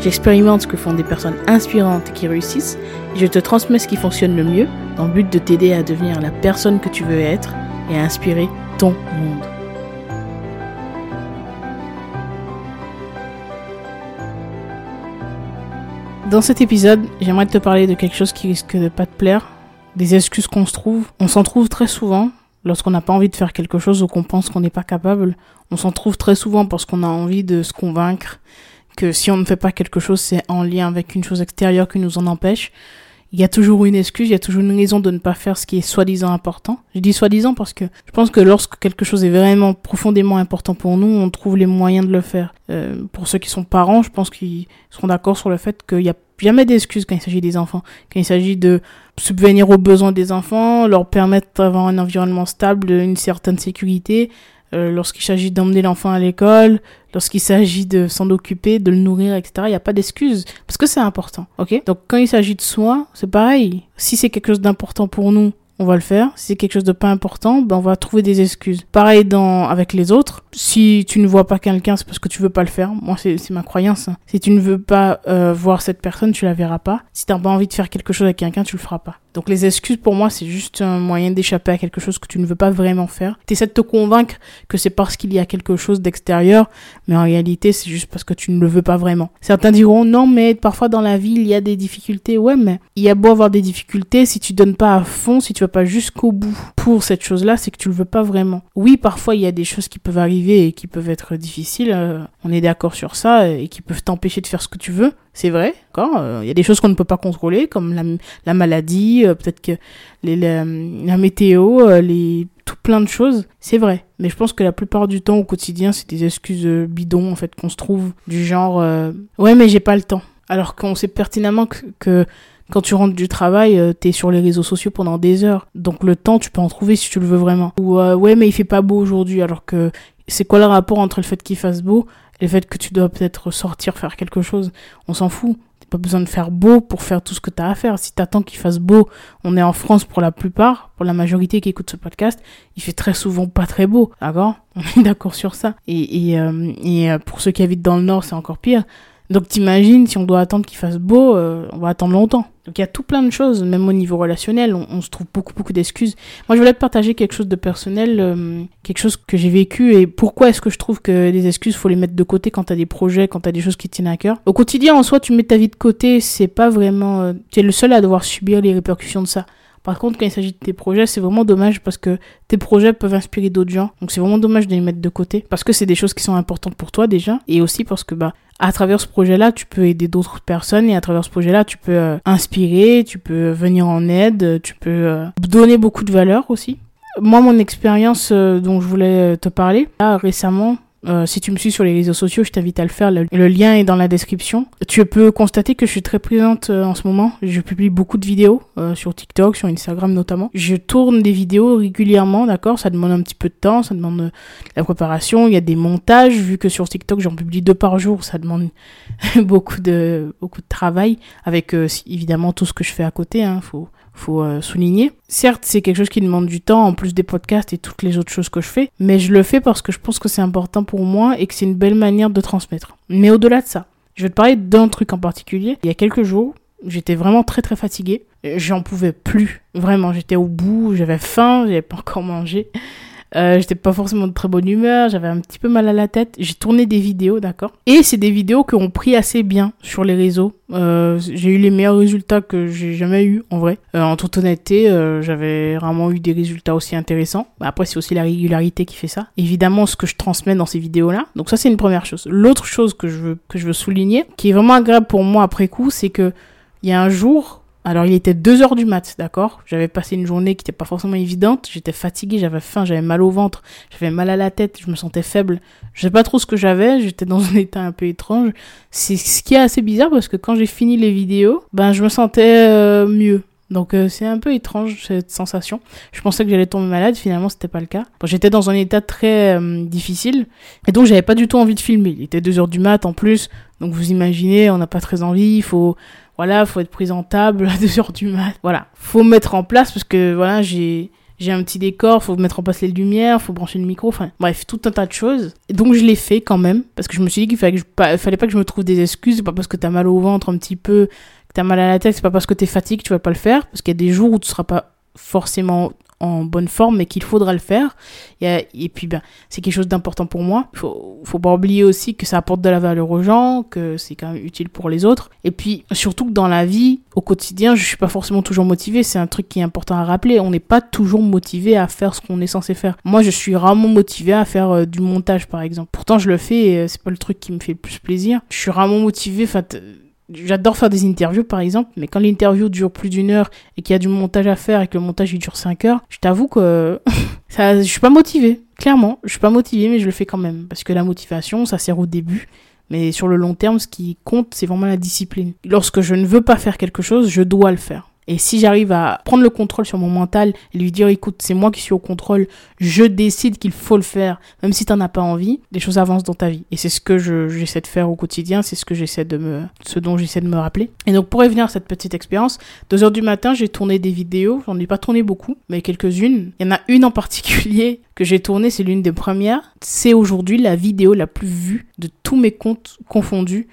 j'expérimente ce que font des personnes inspirantes qui réussissent et je te transmets ce qui fonctionne le mieux dans le but de t'aider à devenir la personne que tu veux être et à inspirer ton monde. Dans cet épisode, j'aimerais te parler de quelque chose qui risque de pas te plaire, des excuses qu'on se trouve. On s'en trouve très souvent lorsqu'on n'a pas envie de faire quelque chose ou qu'on pense qu'on n'est pas capable. On s'en trouve très souvent parce qu'on a envie de se convaincre que si on ne fait pas quelque chose, c'est en lien avec une chose extérieure qui nous en empêche il y a toujours une excuse, il y a toujours une raison de ne pas faire ce qui est soi-disant important. Je dis soi-disant parce que je pense que lorsque quelque chose est vraiment profondément important pour nous, on trouve les moyens de le faire. Euh, pour ceux qui sont parents, je pense qu'ils seront d'accord sur le fait qu'il n'y a jamais d'excuses quand il s'agit des enfants, quand il s'agit de subvenir aux besoins des enfants, leur permettre d'avoir un environnement stable, une certaine sécurité, euh, lorsqu'il s'agit d'emmener l'enfant à l'école, lorsqu'il s'agit de s'en occuper, de le nourrir, etc. Il n'y a pas d'excuse parce que c'est important, ok? Donc quand il s'agit de soi, c'est pareil. Si c'est quelque chose d'important pour nous, on va le faire. Si c'est quelque chose de pas important, ben on va trouver des excuses. Pareil dans avec les autres. Si tu ne vois pas quelqu'un, c'est parce que tu veux pas le faire. Moi, c'est ma croyance. Hein. Si tu ne veux pas euh, voir cette personne, tu la verras pas. Si t'as pas envie de faire quelque chose avec quelqu'un, tu le feras pas. Donc les excuses pour moi c'est juste un moyen d'échapper à quelque chose que tu ne veux pas vraiment faire. Tu essaies de te convaincre que c'est parce qu'il y a quelque chose d'extérieur, mais en réalité c'est juste parce que tu ne le veux pas vraiment. Certains diront non mais parfois dans la vie il y a des difficultés. Ouais mais il y a beau avoir des difficultés si tu donnes pas à fond, si tu vas pas jusqu'au bout pour cette chose-là, c'est que tu le veux pas vraiment. Oui parfois il y a des choses qui peuvent arriver et qui peuvent être difficiles, euh, on est d'accord sur ça et qui peuvent t'empêcher de faire ce que tu veux c'est vrai. Euh, il y a des choses qu'on ne peut pas contrôler, comme la, la maladie, euh, peut-être que la, météo, euh, les tout plein de choses. C'est vrai. Mais je pense que la plupart du temps au quotidien, c'est des excuses bidons en fait qu'on se trouve du genre ouais mais j'ai pas le temps. Alors qu'on sait pertinemment que, que quand tu rentres du travail, t'es sur les réseaux sociaux pendant des heures. Donc le temps, tu peux en trouver si tu le veux vraiment. Ou ouais, mais il fait pas beau aujourd'hui. Alors que c'est quoi le rapport entre le fait qu'il fasse beau le fait que tu dois peut-être sortir faire quelque chose, on s'en fout. T'as pas besoin de faire beau pour faire tout ce que t'as à faire. Si t'attends qu'il fasse beau, on est en France pour la plupart, pour la majorité qui écoute ce podcast, il fait très souvent pas très beau, d'accord? On est d'accord sur ça. Et, et, euh, et euh, pour ceux qui habitent dans le Nord, c'est encore pire. Donc t'imagines, si on doit attendre qu'il fasse beau, euh, on va attendre longtemps. Donc il y a tout plein de choses, même au niveau relationnel, on, se trouve beaucoup beaucoup d'excuses. Moi je voulais te partager quelque chose de personnel, euh, quelque chose que j'ai vécu et pourquoi est-ce que je trouve que les excuses faut les mettre de côté quand t'as des projets, quand t'as des choses qui te tiennent à cœur. Au quotidien en soi tu mets ta vie de côté, c'est pas vraiment, euh, tu es le seul à devoir subir les répercussions de ça. Par contre, quand il s'agit de tes projets, c'est vraiment dommage parce que tes projets peuvent inspirer d'autres gens. Donc c'est vraiment dommage de les mettre de côté parce que c'est des choses qui sont importantes pour toi déjà et aussi parce que bah à travers ce projet-là, tu peux aider d'autres personnes et à travers ce projet-là, tu peux euh, inspirer, tu peux venir en aide, tu peux euh, donner beaucoup de valeur aussi. Moi, mon expérience euh, dont je voulais te parler, là, récemment, euh, si tu me suis sur les réseaux sociaux, je t'invite à le faire. Le, lien est dans la description. Tu peux constater que je suis très présente euh, en ce moment. Je publie beaucoup de vidéos euh, sur TikTok, sur Instagram notamment. Je tourne des vidéos régulièrement, d'accord? Ça demande un petit peu de temps, ça demande la préparation. Il y a des montages, vu que sur TikTok j'en publie deux par jour, ça demande beaucoup de beaucoup de travail, avec évidemment tout ce que je fais à côté. Hein. Faut faut euh, souligner. Certes, c'est quelque chose qui demande du temps en plus des podcasts et toutes les autres choses que je fais, mais je le fais parce que je pense que c'est important pour moi et que c'est une belle manière de transmettre. Mais au-delà de ça, je vais te parler d'un truc en particulier. Il y a quelques jours, j'étais vraiment très très fatiguée. J'en pouvais plus. Vraiment, j'étais au bout, j'avais faim, j'avais pas encore mangé. Euh, j'étais pas forcément de très bonne humeur, j'avais un petit peu mal à la tête. J'ai tourné des vidéos, d'accord Et c'est des vidéos qui ont pris assez bien sur les réseaux. Euh, j'ai eu les meilleurs résultats que j'ai jamais eu en vrai. Euh, en toute honnêteté, euh, j'avais vraiment eu des résultats aussi intéressants. Après, c'est aussi la régularité qui fait ça. Évidemment, ce que je transmets dans ces vidéos-là. Donc ça, c'est une première chose. L'autre chose que je veux que je veux souligner, qui est vraiment agréable pour moi après coup, c'est que il y a un jour Alors il était 2 heures du mat, d'accord? J'avais passé une journée qui n'était pas forcément évidente, j'étais fatiguée, j'avais faim, j'avais mal au ventre, j'avais mal à la tête, je me sentais faible. Je sais pas trop ce que j'avais, j'étais dans un état un peu étrange. C'est ce qui est assez bizarre parce que quand j'ai fini les vidéos, ben je me sentais euh, mieux. Donc euh, c'est un peu étrange cette sensation. Je pensais que j'allais tomber malade, finalement c'était pas le cas. j'étais dans un état très euh, difficile et donc j'avais pas du tout envie de filmer. Il était 2 heures du mat en plus, donc vous imaginez, on n'a pas très envie, il faut voilà, faut être présentable à 2 heures du mat. Voilà, faut mettre en place parce que voilà, j'ai j'ai un petit décor, faut mettre en place les lumières, faut brancher le micro, enfin bref, tout un tas de choses. Et donc je l'ai fait quand même parce que je me suis dit qu'il fallait, que je, fallait pas que je me trouve des excuses, pas parce que t'as mal au ventre un petit peu, t'as mal à la tête, c'est pas parce que t'es fatigué que tu vas pas le faire, parce qu'il y a des jours où tu seras pas forcément en bonne forme, mais qu'il faudra le faire. Et, puis, ben, c'est quelque chose d'important pour moi. Faut, faut pas oublier aussi que ça apporte de la valeur aux gens, que c'est quand même utile pour les autres. Et puis, surtout que dans la vie, au quotidien, je suis pas forcément toujours motivé. C'est un truc qui est important à rappeler. On n'est pas toujours motivé à faire ce qu'on est censé faire. Moi, je suis rarement motivé à faire euh, du montage, par exemple. Pourtant, je le fais euh, c'est pas le truc qui me fait le plus plaisir. Je suis rarement motivé, enfin, J'adore faire des interviews par exemple, mais quand l'interview dure plus d'une heure et qu'il y a du montage à faire et que le montage il dure 5 heures, je t'avoue que ça, je suis pas motivé. Clairement, je suis pas motivé, mais je le fais quand même. Parce que la motivation, ça sert au début. Mais sur le long terme, ce qui compte, c'est vraiment la discipline. Lorsque je ne veux pas faire quelque chose, je dois le faire. Et si j'arrive à prendre le contrôle sur mon mental et lui dire, écoute, c'est moi qui suis au contrôle, je décide qu'il faut le faire, même si t'en as pas envie, les choses avancent dans ta vie. Et c'est ce que j'essaie de faire au quotidien, c'est ce que j'essaie de me, ce dont j'essaie de me rappeler. Et donc, pour revenir à cette petite expérience, deux heures du matin, j'ai tourné des vidéos. J'en ai pas tourné beaucoup, mais quelques-unes. Il y en a une en particulier que j'ai tournée, c'est l'une des premières. C'est aujourd'hui la vidéo la plus vue de tous mes comptes confondus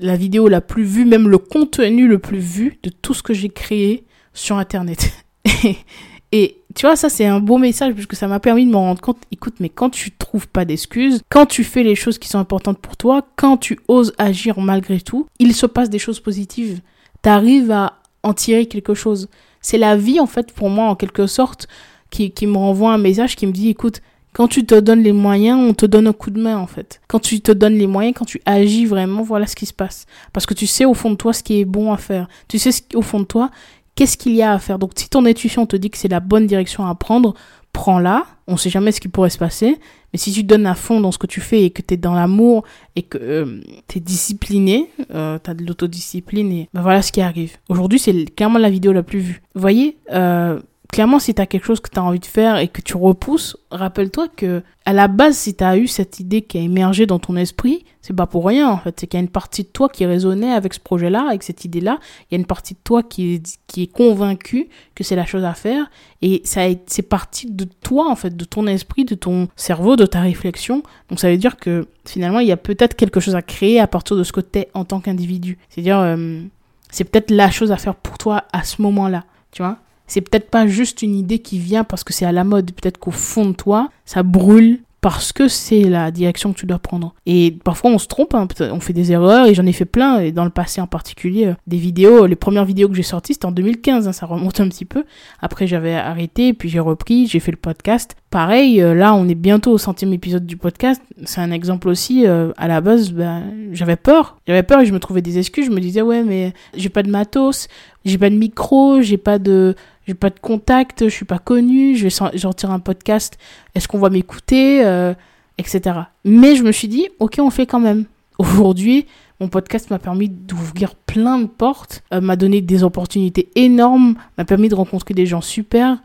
la vidéo la plus vue, même le contenu le plus vu de tout ce que j'ai créé sur Internet. et, tu vois, ça c'est un beau message parce que ça m'a permis de me rendre compte, écoute, mais quand tu trouves pas d'excuses, quand tu fais les choses qui sont importantes pour toi, quand tu oses agir malgré tout, il se passe des choses positives. Tu arrives à en tirer quelque chose. C'est la vie en fait pour moi en quelque sorte qui, qui me renvoie un message qui me dit, écoute, quand tu te donnes les moyens, on te donne un coup de main en fait. Quand tu te donnes les moyens, quand tu agis vraiment, voilà ce qui se passe. Parce que tu sais au fond de toi ce qui est bon à faire. Tu sais au fond de toi qu'est-ce qu'il y a à faire. Donc si ton intuition te dit que c'est la bonne direction à prendre, prends-la. On sait jamais ce qui pourrait se passer. Mais si tu donnes à fond dans ce que tu fais et que tu es dans l'amour et que euh, tu es discipliné, euh, tu as de l'autodiscipline et ben voilà ce qui arrive. Aujourd'hui, c'est clairement la vidéo la plus vue. Vous voyez, euh, clairement, si tu as quelque chose que tu as envie de faire et que tu repousses, rappelle-toi que à la base, si tu as eu cette idée qui a émergé dans ton esprit, c'est pas pour rien en fait. C'est qu'il y a une partie de toi qui résonnait avec ce projet-là, avec cette idée-là. Il y a une partie de toi qui est, qui est convaincue que c'est la chose à faire. Et ça c'est parti de toi en fait, de ton esprit, de ton cerveau, de ta réflexion. Donc ça veut dire que finalement, il y a peut-être quelque chose à créer à partir de ce que tu es en tant qu'individu. C'est-à-dire, euh, c'est peut-être la chose à faire pour toi à ce moment-là. Tu vois c'est peut-être pas juste une idée qui vient parce que c'est à la mode. Peut-être qu'au fond de toi, ça brûle parce que c'est la direction que tu dois prendre. Et parfois on se trompe, hein, on fait des erreurs et j'en ai fait plein, et dans le passé en particulier, euh, des vidéos, les premières vidéos que j'ai sorties c'était en 2015, hein, ça remonte un petit peu. Après j'avais arrêté, puis j'ai repris, j'ai fait le podcast. Pareil, euh, là on est bientôt au centième épisode du podcast, c'est un exemple aussi, euh, à la base ben, j'avais peur, j'avais peur et je me trouvais des excuses, je me disais ouais mais j'ai pas de matos, j'ai pas de micro, j'ai pas de j'ai pas de contact, je suis pas connu, je vais sortir un podcast, est-ce qu'on va m'écouter, euh, etc. Mais je me suis dit, ok, on fait quand même. Aujourd'hui, mon podcast m'a permis d'ouvrir plein de portes, m'a donné des opportunités énormes, m'a permis de rencontrer des gens super,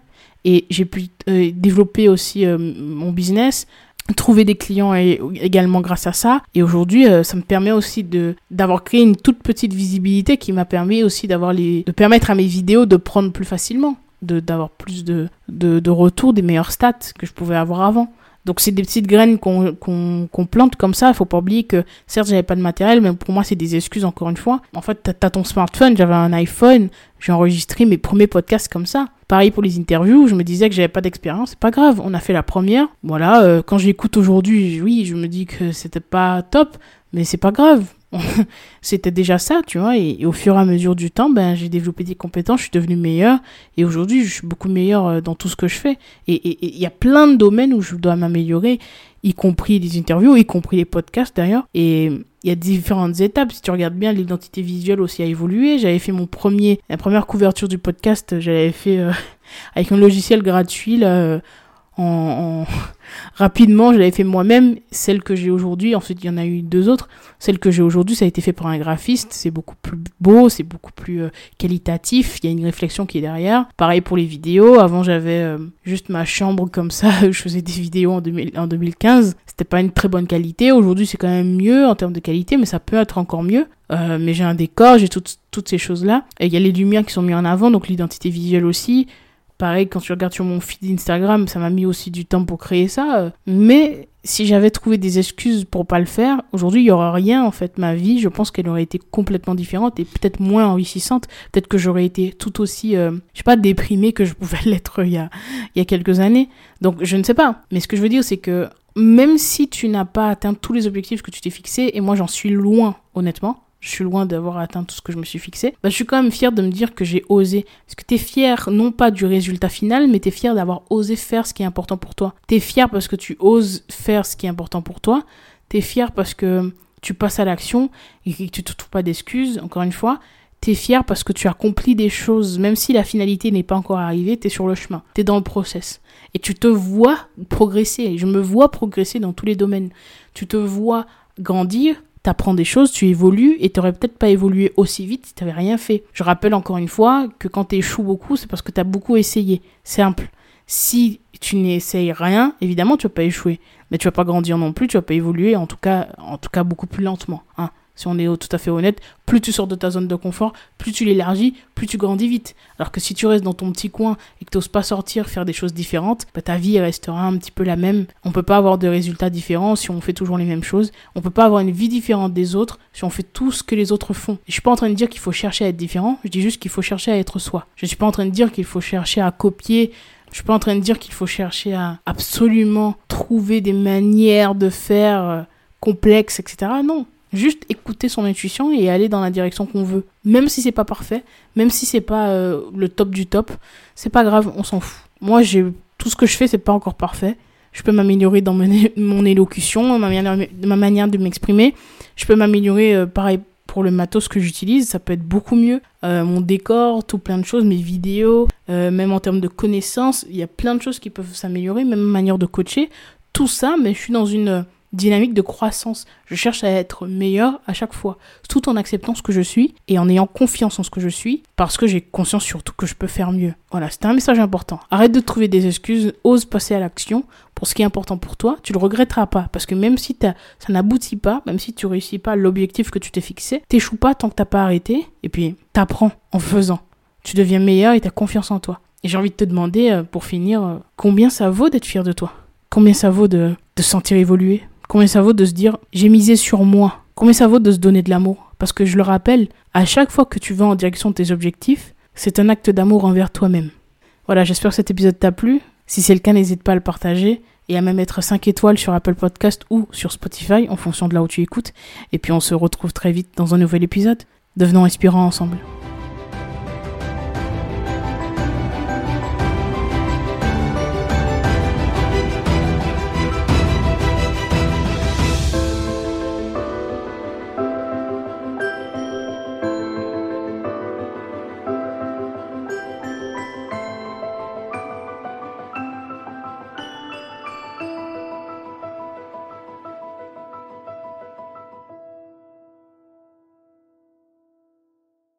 et j'ai pu euh, développer aussi mon business, trouver des clients également grâce à ça. Et aujourd'hui, euh, ça me permet aussi de d'avoir créé une toute petite visibilité qui m'a permis aussi d'avoir de permettre à mes vidéos de prendre plus facilement, de d'avoir plus de, de de retours, des meilleurs stats que je pouvais avoir avant. Donc c'est des petites graines qu'on qu'on plante comme ça. Il faut pas oublier que certes j'avais pas de matériel, mais pour moi c'est des excuses encore une fois. En fait t'as as ton smartphone, j'avais un iPhone, j'ai enregistré mes premiers podcasts comme ça. Pareil pour les interviews, je me disais que j'avais pas d'expérience, c'est pas grave. On a fait la première. Voilà, euh, quand j'écoute aujourd'hui, oui, je me dis que c'était pas top, mais c'est pas grave. c'était déjà ça, tu vois. Et, au fur et à mesure du temps, ben, j'ai développé des compétences, je suis devenue meilleure. Et aujourd'hui, je suis beaucoup meilleure euh, dans tout ce que je fais. Et il y a plein de domaines où je dois m'améliorer, y compris les interviews, y compris les podcasts d'ailleurs. Et il y a différentes étapes. Si tu regardes bien, l'identité visuelle aussi a évolué. J'avais fait mon premier, la première couverture du podcast, j'avais fait euh, avec un logiciel gratuit, là, en, rapidement, je l'avais fait moi-même. Celle que j'ai aujourd'hui, ensuite il y en a eu deux autres. Celle que j'ai aujourd'hui, ça a été fait par un graphiste. C'est beaucoup plus beau, c'est beaucoup plus euh, qualitatif. Il y a une réflexion qui est derrière. Pareil pour les vidéos. Avant, j'avais euh, juste ma chambre comme ça. je faisais des vidéos en, 2000, en 2015. C'était pas une très bonne qualité. Aujourd'hui, c'est quand même mieux en termes de qualité, mais ça peut être encore mieux. Euh, mais j'ai un décor, j'ai toutes, toutes ces choses-là. Et il y a les lumières qui sont mises en avant, donc l'identité visuelle aussi. Pareil, quand tu regardes sur mon feed Instagram, ça m'a mis aussi du temps pour créer ça. Mais si j'avais trouvé des excuses pour pas le faire, aujourd'hui, il y aurait rien, en fait. Ma vie, je pense qu'elle aurait été complètement différente et peut-être moins enrichissante. Peut-être que j'aurais été tout aussi, euh, je sais pas, déprimée que je pouvais l'être il y a, il y a quelques années. Donc, je ne sais pas. Mais ce que je veux dire, c'est que même si tu n'as pas atteint tous les objectifs que tu t'es fixés, et moi, j'en suis loin, honnêtement, je suis loin d'avoir atteint tout ce que je me suis fixé, bah, je suis quand même fière de me dire que j'ai osé. Parce que tu es fier non pas du résultat final, mais tu es fier d'avoir osé faire ce qui est important pour toi. Tu es fier parce que tu oses faire ce qui est important pour toi. Tu es fier parce que tu passes à l'action et que tu te trouves pas d'excuses, encore une fois. Tu es fier parce que tu accomplis des choses, même si la finalité n'est pas encore arrivée, tu es sur le chemin, tu es dans le process. Et tu te vois progresser, je me vois progresser dans tous les domaines. Tu te vois grandir, t'apprends des choses, tu évolues et t'aurais peut-être pas évolué aussi vite si t'avais rien fait. Je rappelle encore une fois que quand t'échoues beaucoup, c'est parce que t'as beaucoup essayé. Simple. Si tu n'essayes rien, évidemment tu vas pas échouer, mais tu vas pas grandir non plus, tu vas pas évoluer, en tout cas, en tout cas beaucoup plus lentement. Hein si on est tout à fait honnête, plus tu sors de ta zone de confort, plus tu l'élargis, plus tu grandis vite. Alors que si tu restes dans ton petit coin et que tu n'oses pas sortir, faire des choses différentes, bah, ta vie restera un petit peu la même. On peut pas avoir de résultats différents si on fait toujours les mêmes choses. On peut pas avoir une vie différente des autres si on fait tout ce que les autres font. Je suis pas en train de dire qu'il faut chercher à être différent, je dis juste qu'il faut chercher à être soi. Je suis pas en train de dire qu'il faut chercher à copier je suis pas en train de dire qu'il faut chercher à absolument trouver des manières de faire euh, complexes, etc. Non. Juste écouter son intuition et aller dans la direction qu'on veut. Même si c'est pas parfait, même si c'est pas euh, le top du top, c'est pas grave, on s'en fout. Moi, j'ai tout ce que je fais, c'est pas encore parfait. Je peux m'améliorer dans mon, élocution, ma manière, ma manière de m'exprimer. Je peux m'améliorer, euh, pareil, pour le matos que j'utilise, ça peut être beaucoup mieux. Euh, mon décor, tout plein de choses, mes vidéos, même en termes de connaissances, il y a plein de choses qui peuvent s'améliorer, même manière de coacher. Tout ça, mais je suis dans une dynamique de croissance. Je cherche à être meilleur à chaque fois, tout en acceptant ce que je suis et en ayant confiance en ce que je suis, parce que j'ai conscience surtout que je peux faire mieux. Voilà, c'était un message important. Arrête de trouver des excuses, ose passer à l'action pour ce qui est important pour toi. Tu le regretteras pas, parce que même si ça n'aboutit pas, même si tu réussis pas l'objectif que tu t'es fixé, t'échoues pas tant que t'as pas arrêté, et puis t'apprends en faisant. Tu deviens meilleur et t'as confiance en toi. Et j'ai envie de te demander, euh, pour finir, euh, combien ça vaut d'être fier de toi? Combien ça vaut de, de sentir évoluer? Combien ça vaut de se dire j'ai misé sur moi? Combien ça vaut de se donner de l'amour? Parce que je le rappelle, à chaque fois que tu vas en direction de tes objectifs, c'est un acte d'amour envers toi-même. Voilà, j'espère que cet épisode t'a plu. Si c'est le cas, n'hésite pas à le partager et à même mettre 5 étoiles sur Apple Podcast ou sur Spotify en fonction de là où tu écoutes. Et puis on se retrouve très vite dans un nouvel épisode. Devenons inspirants ensemble.